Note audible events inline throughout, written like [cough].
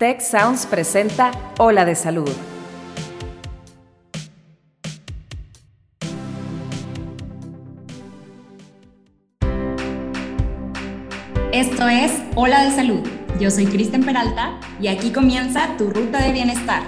Tech Sounds presenta Ola de Salud. Esto es Hola de Salud. Yo soy Kristen Peralta y aquí comienza tu ruta de bienestar.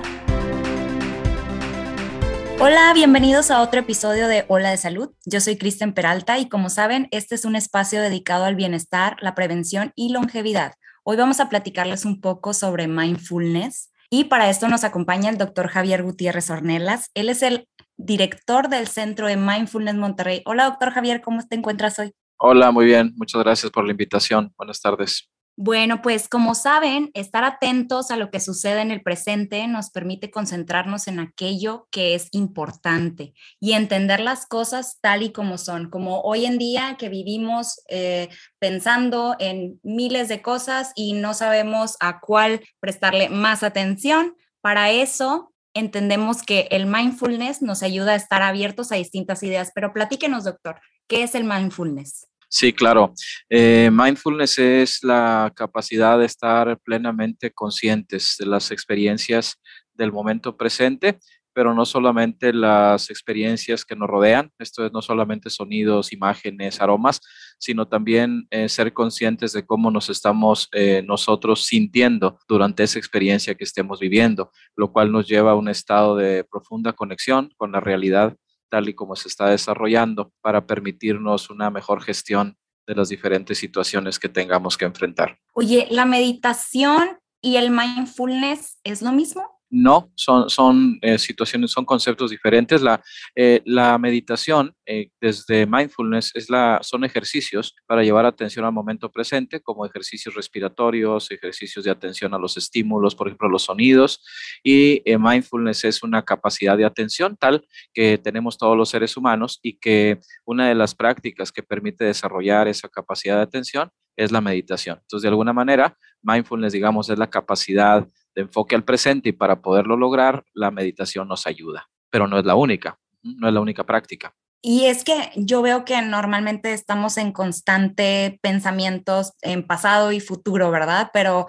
Hola, bienvenidos a otro episodio de Hola de Salud. Yo soy Kristen Peralta y como saben, este es un espacio dedicado al bienestar, la prevención y longevidad. Hoy vamos a platicarles un poco sobre mindfulness y para esto nos acompaña el doctor Javier Gutiérrez Ornelas. Él es el director del Centro de Mindfulness Monterrey. Hola, doctor Javier, ¿cómo te encuentras hoy? Hola, muy bien. Muchas gracias por la invitación. Buenas tardes. Bueno, pues como saben, estar atentos a lo que sucede en el presente nos permite concentrarnos en aquello que es importante y entender las cosas tal y como son, como hoy en día que vivimos eh, pensando en miles de cosas y no sabemos a cuál prestarle más atención. Para eso entendemos que el mindfulness nos ayuda a estar abiertos a distintas ideas, pero platíquenos, doctor, ¿qué es el mindfulness? Sí, claro. Eh, mindfulness es la capacidad de estar plenamente conscientes de las experiencias del momento presente, pero no solamente las experiencias que nos rodean, esto es no solamente sonidos, imágenes, aromas, sino también eh, ser conscientes de cómo nos estamos eh, nosotros sintiendo durante esa experiencia que estemos viviendo, lo cual nos lleva a un estado de profunda conexión con la realidad tal y como se está desarrollando para permitirnos una mejor gestión de las diferentes situaciones que tengamos que enfrentar. Oye, ¿la meditación y el mindfulness es lo mismo? No, son, son eh, situaciones, son conceptos diferentes. La, eh, la meditación eh, desde mindfulness es la, son ejercicios para llevar atención al momento presente, como ejercicios respiratorios, ejercicios de atención a los estímulos, por ejemplo, los sonidos. Y mindfulness es una capacidad de atención tal que tenemos todos los seres humanos y que una de las prácticas que permite desarrollar esa capacidad de atención es la meditación. Entonces, de alguna manera, mindfulness, digamos, es la capacidad de enfoque al presente y para poderlo lograr, la meditación nos ayuda, pero no es la única, no es la única práctica. Y es que yo veo que normalmente estamos en constante pensamientos en pasado y futuro, ¿verdad? Pero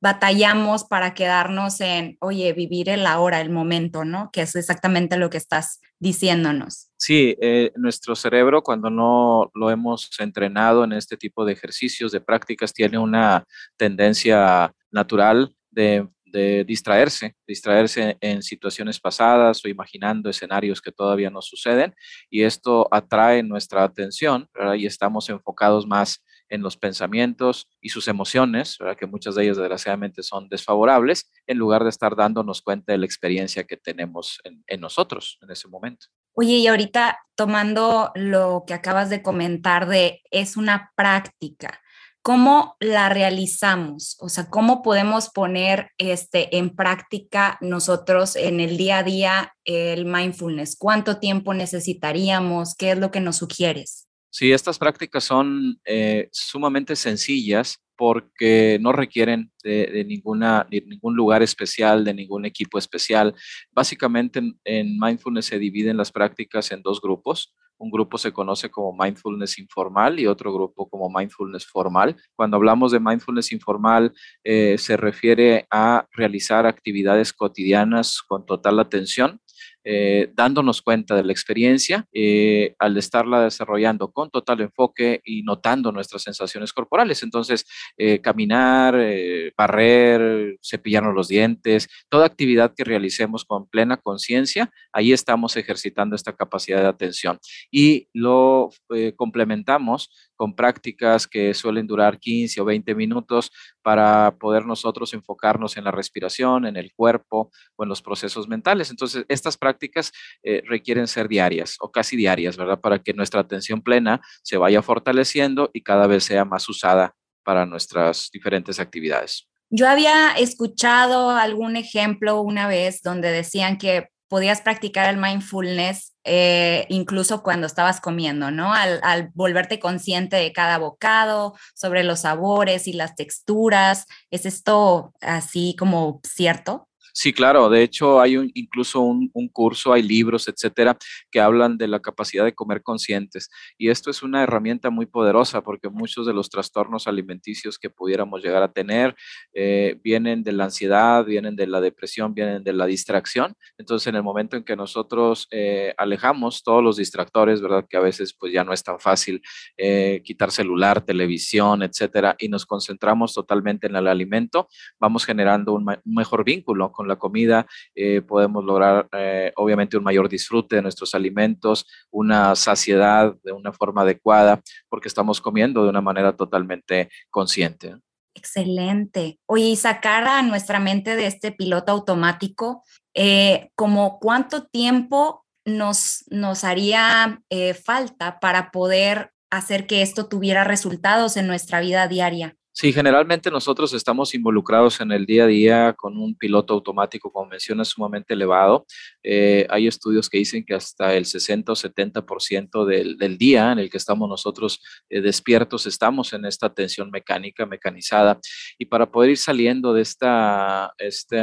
batallamos para quedarnos en, oye, vivir el ahora, el momento, ¿no? Que es exactamente lo que estás diciéndonos. Sí, eh, nuestro cerebro cuando no lo hemos entrenado en este tipo de ejercicios, de prácticas, tiene una tendencia natural de de distraerse, distraerse en situaciones pasadas o imaginando escenarios que todavía no suceden y esto atrae nuestra atención y estamos enfocados más en los pensamientos y sus emociones, que muchas de ellas desgraciadamente son desfavorables, en lugar de estar dándonos cuenta de la experiencia que tenemos en, en nosotros en ese momento. Oye, y ahorita tomando lo que acabas de comentar de es una práctica, ¿cómo la realizamos? O sea, ¿cómo podemos poner este, en práctica nosotros en el día a día el mindfulness? ¿Cuánto tiempo necesitaríamos? ¿Qué es lo que nos sugieres? Sí, estas prácticas son eh, sumamente sencillas porque no requieren de, ninguna, ningún lugar especial, de ningún equipo especial. Básicamente en mindfulness se dividen las prácticas en dos grupos. Un grupo se conoce como mindfulness informal y otro grupo como mindfulness formal. Cuando hablamos de mindfulness informal, eh, se refiere a realizar actividades cotidianas con total atención eh, dándonos cuenta de la experiencia eh, al estarla desarrollando con total enfoque y notando nuestras sensaciones corporales. Entonces, caminar, barrer, cepillarnos los dientes, toda actividad que realicemos con plena conciencia, ahí estamos ejercitando esta capacidad de atención y lo complementamos con prácticas que suelen durar 15 o 20 minutos para poder nosotros enfocarnos en la respiración, en el cuerpo o en los procesos mentales. Entonces, estas prácticas eh, requieren ser diarias o casi diarias, ¿verdad? Para que nuestra atención plena se vaya fortaleciendo y cada vez sea más usada para nuestras diferentes actividades. Yo había escuchado algún ejemplo una vez donde decían que podías practicar el mindfulness eh, incluso cuando estabas comiendo, ¿no? Al, al, volverte consciente de cada bocado, sobre los sabores y las texturas. ¿Es esto así como cierto? Sí, claro. De hecho, hay un, incluso un, curso, hay libros, etcétera, que hablan de la capacidad de comer conscientes. Y esto es una herramienta muy poderosa porque muchos de los trastornos alimenticios que pudiéramos llegar a tener eh, vienen de la ansiedad, vienen de la depresión, vienen de la distracción. Entonces, en el momento en que nosotros eh, alejamos todos los distractores, ¿verdad? Que a veces pues ya no es tan fácil eh, quitar celular, televisión, etcétera, y nos concentramos totalmente en el alimento, vamos generando un, mejor vínculo con la comida, eh, podemos lograr eh, obviamente un mayor disfrute de nuestros alimentos, una saciedad de una forma adecuada, porque estamos comiendo de una manera totalmente consciente. Excelente. Oye, y sacar a nuestra mente de este piloto automático, eh, como cuánto tiempo nos, nos haría falta para poder hacer que esto tuviera resultados en nuestra vida diaria? Sí, generalmente nosotros estamos involucrados en el día a día con un piloto automático, como mencionas, sumamente elevado. Eh, hay estudios que dicen que hasta el 60 o 70% del, del día en el que estamos nosotros eh, despiertos estamos en esta atención mecánica, mecanizada. Y para poder ir saliendo de esta, este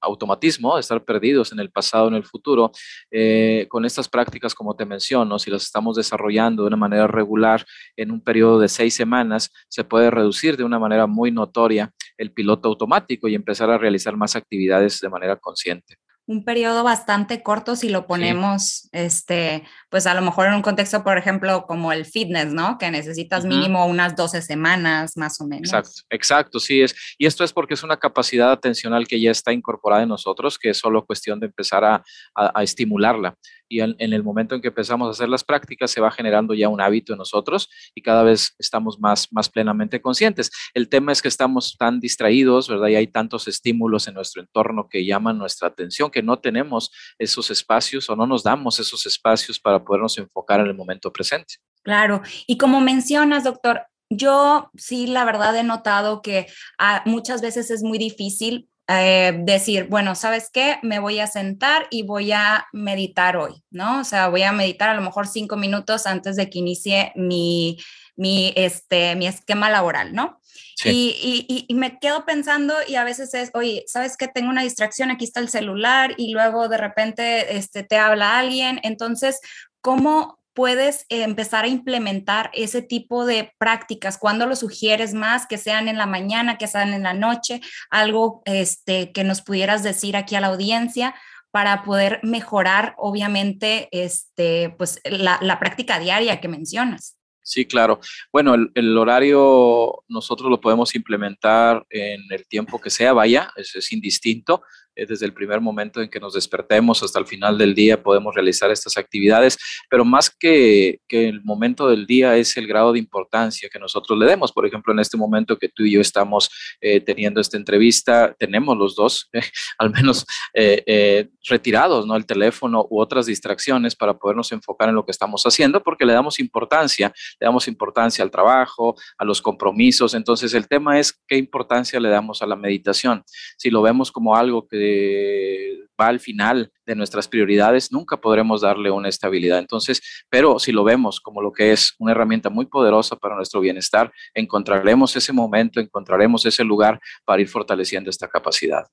automatismo, de estar perdidos en el pasado, en el futuro, eh, con estas prácticas, como te menciono, si las estamos desarrollando de una manera regular en un periodo de seis semanas, se puede reducir de una manera muy notoria el piloto automático y empezar a realizar más actividades de manera consciente un periodo bastante corto si lo ponemos, este, pues a lo mejor en un contexto, por ejemplo, como el fitness, ¿no? Que necesitas mínimo unas 12 semanas más o menos. Exacto, exacto, sí es. Y esto es porque es una capacidad atencional que ya está incorporada en nosotros, que es solo cuestión de empezar a, a estimularla y en, el momento en que empezamos a hacer las prácticas se va generando ya un hábito en nosotros y cada vez estamos más, más plenamente conscientes. El tema es que estamos tan distraídos, ¿verdad? Y hay tantos estímulos en nuestro entorno que llaman nuestra atención que no tenemos esos espacios o no nos damos esos espacios para podernos enfocar en el momento presente. Claro, y como mencionas, doctor, yo sí, la verdad he notado que ah, muchas veces es muy difícil eh, decir, bueno, ¿sabes qué? Me voy a sentar y voy a meditar hoy, ¿no? O sea, voy a meditar a lo mejor cinco minutos antes de que inicie mi, mi, este, mi esquema laboral, ¿no? Y, y, me quedo pensando y a veces es, oye, ¿sabes qué? Tengo una distracción, aquí está el celular y luego de repente este, te habla alguien. Entonces, ¿cómo, puedes empezar a implementar ese tipo de prácticas? ¿Cuándo lo sugieres más? Que sean en la mañana, que sean en la noche, algo este, que nos pudieras decir aquí a la audiencia para poder mejorar, obviamente, este, pues, la, la práctica diaria que mencionas. Sí, claro. Bueno, el, horario nosotros lo podemos implementar en el tiempo que sea, vaya, es, es indistinto. Eh, desde el primer momento en que nos despertemos hasta el final del día podemos realizar estas actividades, pero más que, que, el momento del día es el grado de importancia que nosotros le demos. Por ejemplo, en este momento que tú y yo estamos eh, teniendo esta entrevista, tenemos los dos, [laughs] al menos eh, retirados, ¿no? El teléfono u otras distracciones para podernos enfocar en lo que estamos haciendo, porque le damos importancia, le damos importancia al trabajo, a los compromisos. Entonces, el tema es qué importancia le damos a la meditación. Si lo vemos como algo que va al final de nuestras prioridades, nunca podremos darle una estabilidad. Entonces, pero si lo vemos como lo que es una herramienta muy poderosa para nuestro bienestar, encontraremos ese momento, encontraremos ese lugar para ir fortaleciendo esta capacidad.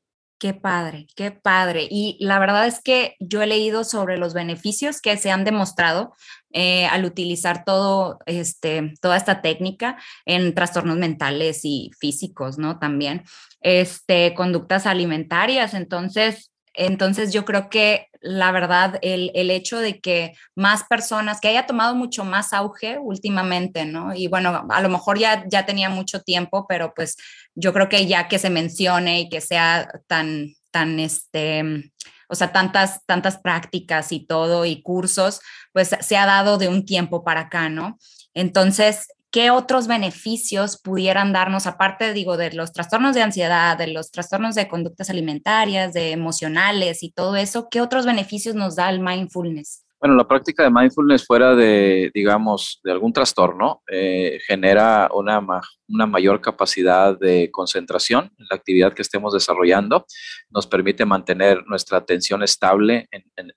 Qué padre, qué padre. Y la verdad es que yo he leído sobre los beneficios que se han demostrado eh, al utilizar todo, este, toda esta técnica en trastornos mentales y físicos, ¿no? También, este, conductas alimentarias. Entonces, entonces yo creo que la verdad, el, el, hecho de que más personas, que haya tomado mucho más auge últimamente, ¿no? Y bueno, a lo mejor ya, ya tenía mucho tiempo, pero pues yo creo que ya que se mencione y que sea tan, tan, este, o sea, tantas, tantas prácticas y todo y cursos, pues se ha dado de un tiempo para acá, ¿no? Entonces, ¿qué otros beneficios pudieran darnos, aparte, digo, de los trastornos de ansiedad, de los trastornos de conductas alimentarias, de emocionales y todo eso? ¿Qué otros beneficios nos da el mindfulness? Bueno, la práctica de mindfulness fuera de, digamos, de algún trastorno, eh, genera una, una mayor capacidad de concentración en la actividad que estemos desarrollando, nos permite mantener nuestra atención estable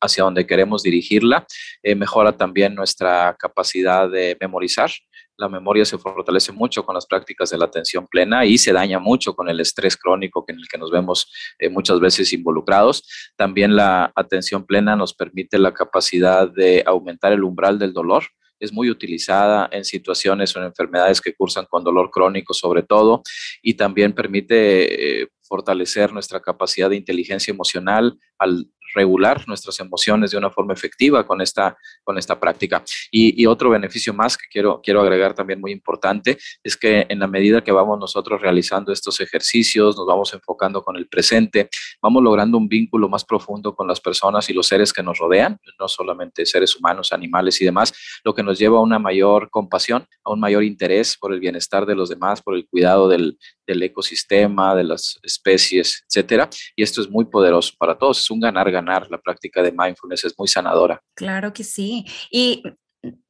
hacia donde queremos dirigirla, eh, mejora también nuestra capacidad de memorizar, la memoria se fortalece mucho con las prácticas de la atención plena y se daña mucho con el estrés crónico en el que nos vemos eh, muchas veces involucrados. También la atención plena nos permite la capacidad de aumentar el umbral del dolor es muy utilizada en situaciones o en enfermedades que cursan con dolor crónico sobre todo y también permite eh, fortalecer nuestra capacidad de inteligencia emocional al regular nuestras emociones de una forma efectiva con esta, con esta práctica. Y, otro beneficio más que quiero, quiero agregar también muy importante es que en la medida que vamos nosotros realizando estos ejercicios, nos vamos enfocando con el presente, vamos logrando un vínculo más profundo con las personas y los seres que nos rodean, no solamente seres humanos, animales y demás, lo que nos lleva a una mayor compasión, a un mayor interés por el bienestar de los demás, por el cuidado del, del ecosistema, de las especies, etcétera. Y esto es muy poderoso para todos, es un ganar-ganar. La práctica de mindfulness es muy sanadora. Claro que sí. Y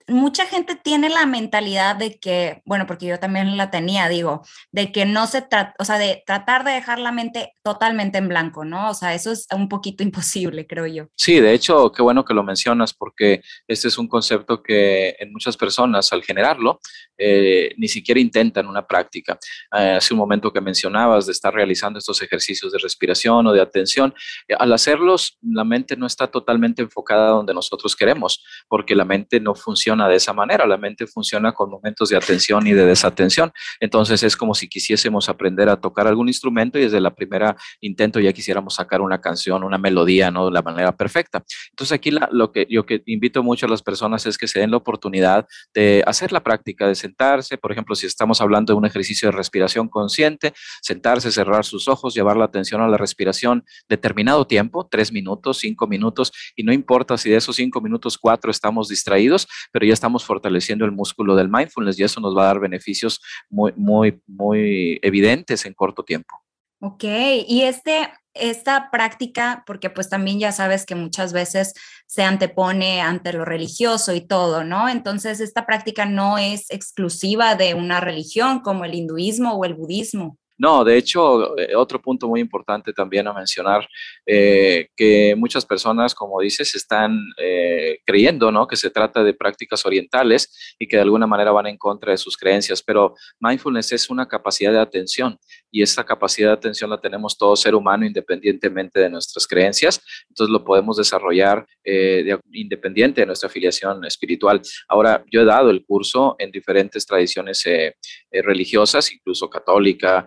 mucha gente tiene la mentalidad de que, bueno, porque yo también la tenía, digo, de que no se trata, o sea, de tratar de dejar la mente totalmente en blanco, ¿no? O sea, eso es un poquito [laughs] imposible, creo yo. Sí, de hecho, qué bueno que lo mencionas porque este es un concepto que en muchas personas al generarlo eh, ni siquiera intentan una práctica. Eh, hace un momento que mencionabas de estar realizando estos ejercicios de respiración o de atención, eh, al hacerlos la mente no está totalmente enfocada donde nosotros queremos, porque la mente no funciona de esa manera, la mente funciona con momentos de atención y de desatención. Entonces es como si quisiésemos aprender a tocar algún instrumento y desde la primera intento ya quisiéramos sacar una canción, una melodía, ¿no? De la manera perfecta. Entonces aquí lo que yo que invito mucho a las personas es que se den la oportunidad de hacer la práctica, de sentarse, por ejemplo, si estamos hablando de un ejercicio de respiración consciente, sentarse, cerrar sus ojos, llevar la atención a la respiración determinado tiempo, tres minutos, cinco minutos, y no importa si de esos cinco minutos, cuatro estamos distraídos, pero ya estamos fortaleciendo el músculo del mindfulness y eso nos va a dar beneficios muy, muy, muy evidentes en corto tiempo. Ok, y este, esta práctica, porque pues también ya sabes que muchas veces se antepone ante lo religioso y todo, ¿no? Entonces, esta práctica no es exclusiva de una religión como el hinduismo o el budismo. No, de hecho, eh, otro punto muy importante también a mencionar, eh, que muchas personas, como dices, están eh, creyendo ¿no? que se trata de prácticas orientales y que de alguna manera van en contra de sus creencias, pero mindfulness es una capacidad de atención y esa capacidad de atención la tenemos todo ser humano independientemente de nuestras creencias, entonces lo podemos desarrollar independiente de nuestra afiliación espiritual. Ahora, yo he dado el curso en diferentes tradiciones religiosas, incluso católica,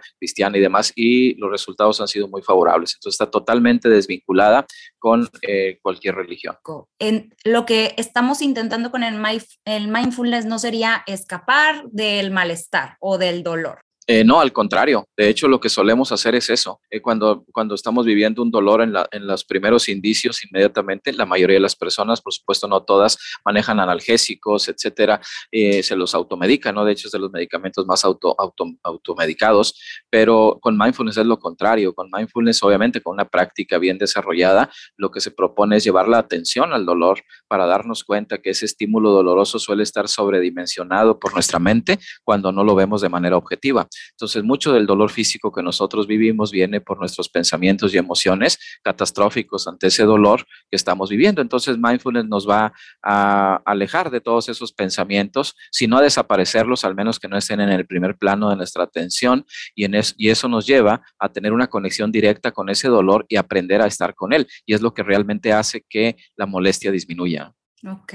y demás, y los resultados han sido muy favorables. Entonces está totalmente desvinculada con eh, cualquier religión. En lo que estamos intentando con el, el mindfulness no sería escapar del malestar o del dolor. Eh, no, al contrario. De hecho, lo que solemos hacer es eso. Eh, cuando, cuando estamos viviendo un dolor en, en, los primeros indicios, inmediatamente, la mayoría de las personas, por supuesto no todas, manejan analgésicos, etcétera, eh, se los automedican, ¿no? De hecho, es de los medicamentos más auto, auto, automedicados, pero con mindfulness es lo contrario. Con mindfulness, obviamente, con una práctica bien desarrollada, lo que se propone es llevar la atención al dolor para darnos cuenta que ese estímulo doloroso suele estar sobredimensionado por nuestra mente cuando no lo vemos de manera objetiva. Entonces, mucho del dolor físico que nosotros vivimos viene por nuestros pensamientos y emociones catastróficos ante ese dolor que estamos viviendo. Entonces, mindfulness nos va a alejar de todos esos pensamientos, si no a desaparecerlos, al menos que no estén en el primer plano de nuestra atención, y, en y eso nos lleva a tener una conexión directa con ese dolor y aprender a estar con él. Y es lo que realmente hace que la molestia disminuya. Ok,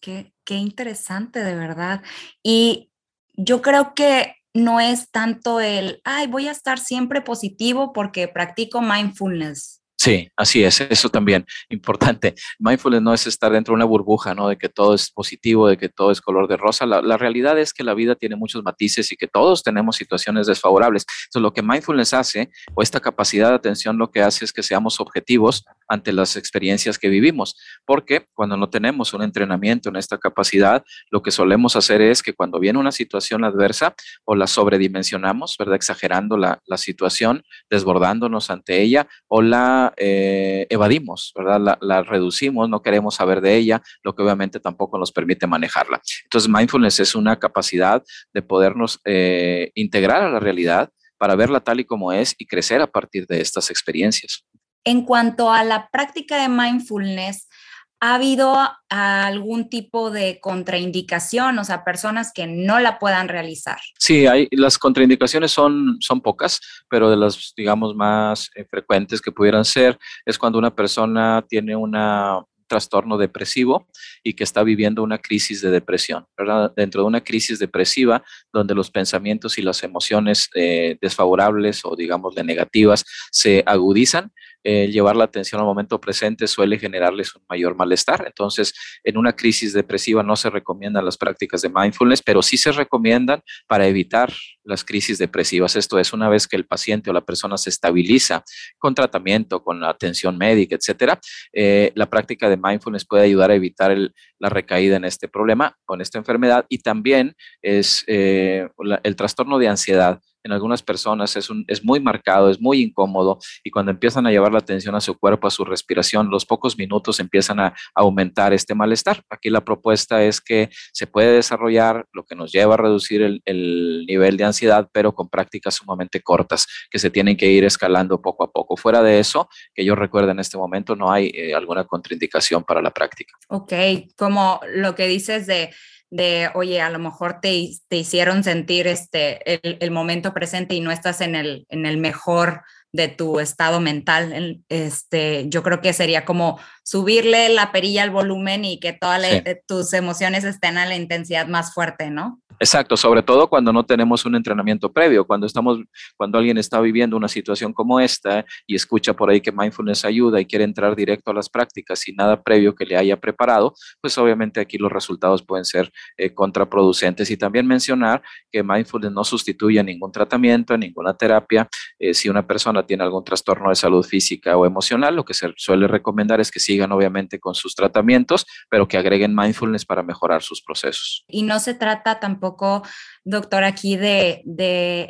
qué, qué interesante de verdad. Y yo creo que no es tanto el, ay, voy a estar siempre positivo porque practico mindfulness. Sí, así es, eso también importante. Mindfulness no es estar dentro de una burbuja, ¿no? De que todo es positivo, de que todo es color de rosa. La, realidad es que la vida tiene muchos matices y que todos tenemos situaciones desfavorables. Entonces, lo que mindfulness hace, o esta capacidad de atención, lo que hace es que seamos objetivos ante las experiencias que vivimos. Porque cuando no tenemos un entrenamiento en esta capacidad, lo que solemos hacer es que cuando viene una situación adversa o la sobredimensionamos, ¿verdad? Exagerando la, la situación, desbordándonos ante ella o la eh, evadimos, ¿verdad? La, reducimos, no queremos saber de ella, lo que obviamente tampoco nos permite manejarla. Entonces, mindfulness es una capacidad de podernos eh, integrar a la realidad para verla tal y como es y crecer a partir de estas experiencias. En cuanto a la práctica de mindfulness, ¿Ha habido algún tipo de contraindicación, o sea, personas que no la puedan realizar? Sí, las contraindicaciones son, son pocas, pero de las, digamos, más eh, frecuentes que pudieran ser es cuando una persona tiene una trastorno depresivo y que está viviendo una crisis de depresión, ¿verdad? Dentro de una crisis depresiva donde los pensamientos y las emociones eh, desfavorables o digamos de negativas se agudizan, llevar la atención al momento presente suele generarles un mayor malestar. Entonces, en una crisis depresiva no se recomiendan las prácticas de mindfulness, pero sí se recomiendan para evitar las crisis depresivas. Esto es, una vez que el paciente o la persona se estabiliza con tratamiento, con atención médica, etcétera, eh, la práctica de mindfulness puede ayudar a evitar la recaída en este problema, con esta enfermedad, y también es eh, el trastorno de ansiedad en algunas personas es, es muy marcado, es muy incómodo y cuando empiezan a llevar la atención a su cuerpo, a su respiración, los pocos minutos empiezan a, aumentar este malestar. Aquí la propuesta es que se puede desarrollar lo que nos lleva a reducir el, el nivel de ansiedad, pero con prácticas sumamente cortas que se tienen que ir escalando poco a poco. Fuera de eso, que yo recuerdo en este momento, no hay eh, alguna contraindicación para la práctica. Ok, como lo que dices de de, oye, a lo mejor te, te hicieron sentir este, el, el, momento presente y no estás en el, en el mejor de tu estado mental. Este, yo creo que sería como subirle la perilla al volumen y que todas tus emociones estén a la intensidad más fuerte, ¿no? Exacto, sobre todo cuando no tenemos un entrenamiento previo, cuando estamos, cuando alguien está viviendo una situación como esta y escucha por ahí que mindfulness ayuda y quiere entrar directo a las prácticas sin nada previo que le haya preparado, pues obviamente aquí los resultados pueden ser eh, contraproducentes. Y también mencionar que mindfulness no sustituye a ningún tratamiento, a ninguna terapia. Eh, si una persona tiene algún trastorno de salud física o emocional, lo que se suele recomendar es que sigan obviamente con sus tratamientos, pero que agreguen mindfulness para mejorar sus procesos. Y no se trata tampoco poco, doctor, aquí de,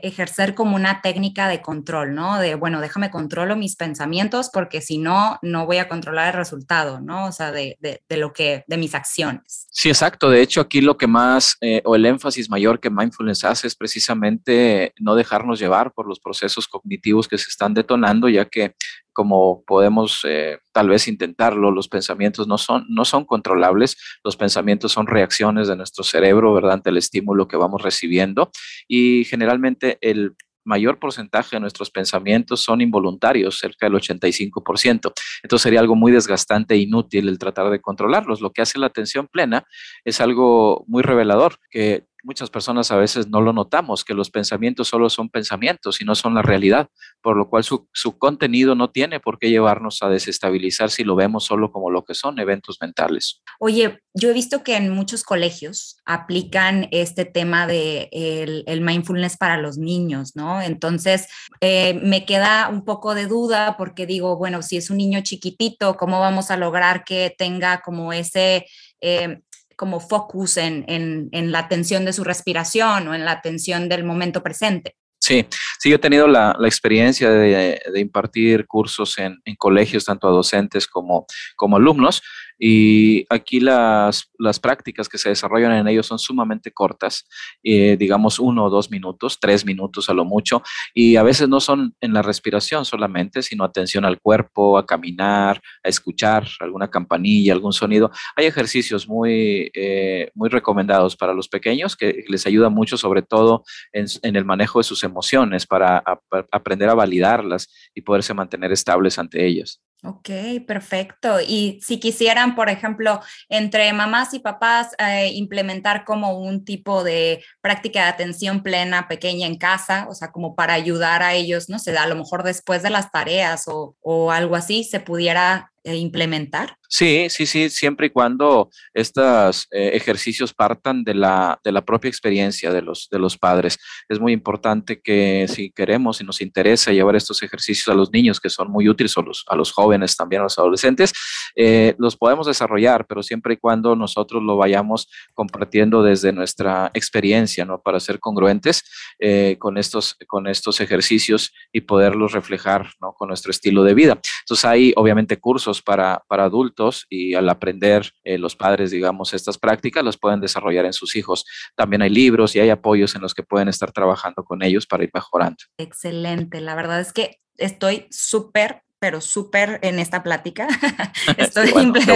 ejercer como una técnica de control, ¿no? De, bueno, déjame controlo mis pensamientos porque si no, no voy a controlar el resultado, ¿no? O sea, de, de, de lo que, de mis acciones. Sí, exacto. De hecho, aquí lo que más, eh, o el énfasis mayor que mindfulness hace es precisamente no dejarnos llevar por los procesos cognitivos que se están detonando, ya que como podemos eh, tal vez intentarlo, los pensamientos no son, no son controlables, los pensamientos son reacciones de nuestro cerebro, ¿verdad?, ante el estímulo que vamos recibiendo y generalmente el mayor porcentaje de nuestros pensamientos son involuntarios, cerca del 85%. Entonces sería algo muy desgastante e inútil el tratar de controlarlos. Lo que hace la atención plena es algo muy revelador, que muchas personas a veces no lo notamos, que los pensamientos solo son pensamientos y no son la realidad, por lo cual su, su, contenido no tiene por qué llevarnos a desestabilizar si lo vemos solo como lo que son eventos mentales. Oye, yo he visto que en muchos colegios aplican este tema de el, mindfulness para los niños, ¿no? Entonces, eh, me queda un poco de duda porque digo, bueno, si es un niño chiquitito, ¿cómo vamos a lograr que tenga como ese... Eh, como focus en, en, la atención de su respiración o en la atención del momento presente. Sí, sí, yo he tenido la, experiencia de, de, impartir cursos en, en, colegios, tanto a docentes como, como alumnos, y aquí las, las prácticas que se desarrollan en ellos son sumamente cortas, eh, digamos uno o dos minutos, tres minutos a lo mucho, y a veces no son en la respiración solamente, sino atención al cuerpo, a caminar, a escuchar alguna campanilla, algún sonido. Hay ejercicios muy, eh, muy recomendados para los pequeños que les ayuda mucho, sobre todo en, el manejo de sus emociones, para aprender a validarlas y poderse mantener estables ante ellas. Ok, perfecto. Y si quisieran, por ejemplo, entre mamás y papás eh, implementar como un tipo de práctica de atención plena pequeña en casa, o sea, como para ayudar a ellos, no sé, a lo mejor después de las tareas o, o algo así, se pudiera implementar? Sí, sí, sí, siempre y cuando estos eh, ejercicios partan de la, de la propia experiencia de los, de los padres. Es muy importante que si queremos y nos interesa llevar estos ejercicios a los niños, que son muy útiles, a los, a los jóvenes, también a los adolescentes, eh, los podemos desarrollar, pero siempre y cuando nosotros lo vayamos compartiendo desde nuestra experiencia, ¿no? Para ser congruentes eh, con, estos, con estos ejercicios y poderlos reflejar, ¿no? Con nuestro estilo de vida. Entonces hay obviamente cursos para, para adultos y al aprender eh, los padres, digamos, estas prácticas, las pueden desarrollar en sus hijos. También hay libros y hay apoyos en los que pueden estar trabajando con ellos para ir mejorando. Excelente, la verdad es que estoy súper pero súper en esta plática. [laughs] [laughs] estoy,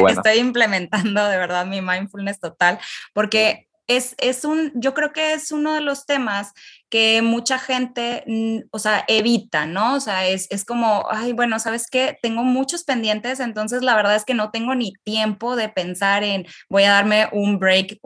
estoy implementando de verdad mi mindfulness total, porque es, es, un, yo creo que es uno de los temas que mucha gente, mm, o sea, evita, ¿no? O sea, es, es, como, ay, bueno, ¿sabes qué? Tengo muchos pendientes, entonces la verdad es que no tengo ni tiempo de pensar en, voy a darme un break,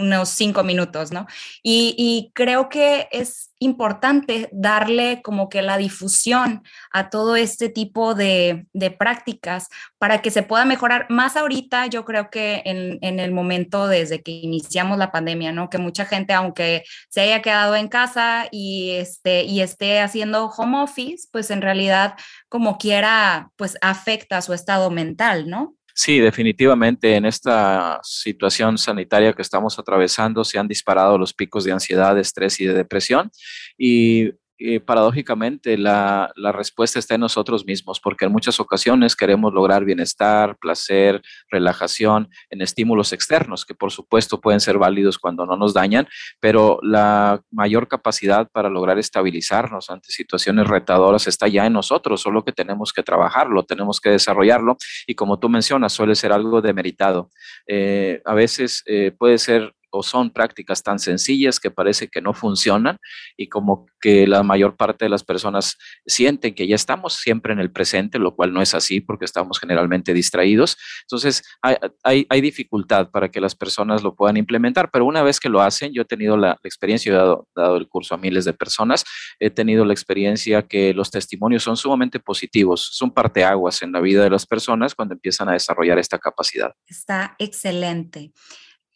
unos cinco minutos, ¿no? Y, creo que es importante darle como que la difusión a todo este tipo de, prácticas para que se pueda mejorar más ahorita, yo creo que en, en, el momento desde que iniciamos la pandemia, ¿no? Que mucha gente, aunque se haya quedado en casa y, este, y esté haciendo home office, pues en realidad como quiera, pues afecta su estado mental, ¿no? Sí, definitivamente en esta situación sanitaria que estamos atravesando se han disparado los picos de ansiedad, estrés y de depresión. Y eh, paradójicamente la, respuesta está en nosotros mismos, porque en muchas ocasiones queremos lograr bienestar, placer, relajación en estímulos externos, que por supuesto pueden ser válidos cuando no nos dañan, pero la mayor capacidad para lograr estabilizarnos ante situaciones retadoras está ya en nosotros, solo que tenemos que trabajarlo, tenemos que desarrollarlo y como tú mencionas, suele ser algo demeritado. Eh, a veces eh, puede ser o son prácticas tan sencillas que parece que no funcionan y como que la mayor parte de las personas sienten que ya estamos siempre en el presente, lo cual no es así porque estamos generalmente distraídos. Entonces hay, hay, dificultad para que las personas lo puedan implementar, pero una vez que lo hacen, yo he tenido la, experiencia, he dado, dado, el curso a miles de personas, he tenido la experiencia que los testimonios son sumamente positivos, son parteaguas en la vida de las personas cuando empiezan a desarrollar esta capacidad. Está excelente.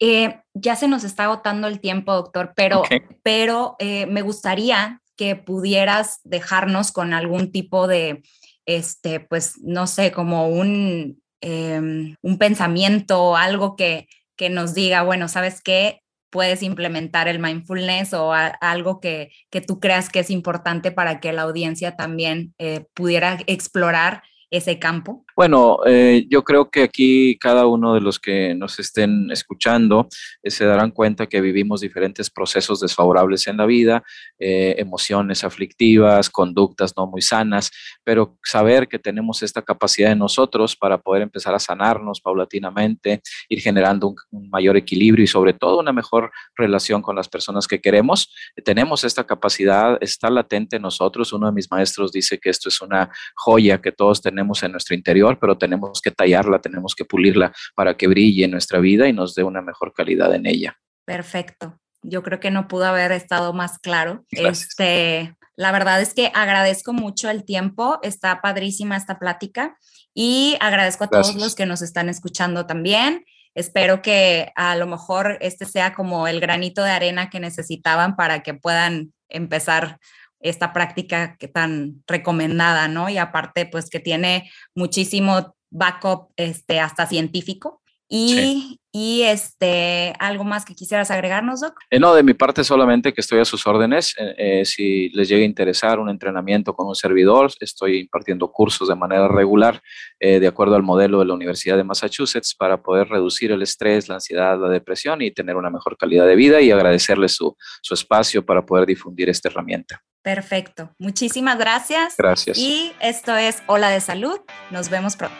Eh, ya se nos está agotando el tiempo, doctor, pero, pero eh, me gustaría que pudieras dejarnos con algún tipo de, este, pues, no sé, como un, em, un pensamiento, algo que, que nos diga, bueno, ¿sabes qué? puedes implementar el mindfulness o algo que, que, tú creas que es importante para que la audiencia también eh, pudiera explorar ese campo? Bueno, eh, yo creo que aquí cada uno de los que nos estén escuchando eh, se darán cuenta que vivimos diferentes procesos desfavorables en la vida, eh, emociones aflictivas, conductas no muy sanas, pero saber que tenemos esta capacidad en nosotros para poder empezar a sanarnos paulatinamente, ir generando un, un mayor equilibrio y sobre todo una mejor relación con las personas que queremos. tenemos esta capacidad, está latente en nosotros. Uno de mis maestros dice que esto es una joya que todos tenemos en nuestro interior pero tenemos que tallarla, tenemos que pulirla para que brille en nuestra vida y nos dé una mejor calidad en ella. Perfecto. Yo creo que no pudo haber estado más claro. Este, la verdad es que agradezco mucho el tiempo, está padrísima esta plática y agradezco a todos los que nos están escuchando también. Espero que a lo mejor este sea como el granito de arena que necesitaban para que puedan empezar esta práctica que tan recomendada, ¿no? Y aparte, pues que tiene muchísimo backup, este, hasta científico. Y, y, este, algo más que quisieras agregarnos, Doc. Eh, no, de mi parte solamente que estoy a sus órdenes. Eh, eh, si les llega a interesar un entrenamiento con un servidor, estoy impartiendo cursos de manera regular de acuerdo al modelo de la Universidad de Massachusetts para poder reducir el estrés, la ansiedad, la depresión y tener una mejor calidad de vida y agradecerles su, su espacio para poder difundir esta herramienta. Perfecto. Muchísimas gracias. Gracias. Y esto es Hola de Salud. Nos vemos pronto.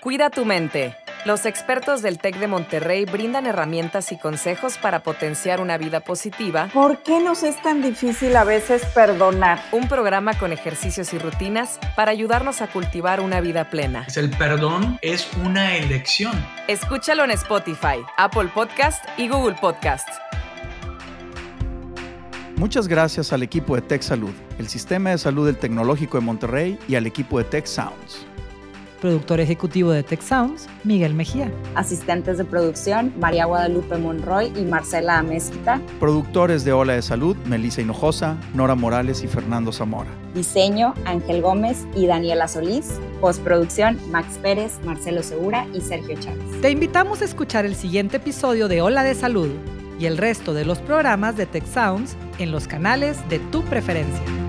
Cuida tu mente. Los expertos del TEC de Monterrey brindan herramientas y consejos para potenciar una vida positiva. ¿Por qué nos es tan difícil a veces perdonar? Un programa con ejercicios y rutinas para ayudarnos a cultivar una vida plena. El perdón es una elección. Escúchalo en Spotify, Apple Podcast y Google Podcast. Muchas gracias al equipo de Tech Salud, el Sistema de Salud del Tecnológico de Monterrey y al equipo de Tech Sounds. Productor ejecutivo de Tech Sounds, Miguel Mejía. Asistentes de producción, María Guadalupe Monroy y Marcela Amezquita. Productores de Ola de Salud, Melissa Hinojosa, Nora Morales y Fernando Zamora. Diseño, Ángel Gómez y Daniela Solís. Postproducción, Max Pérez, Marcelo Segura y Sergio Chávez. Te invitamos a escuchar el siguiente episodio de Ola de Salud y el resto de los programas de Tech Sounds en los canales de tu preferencia.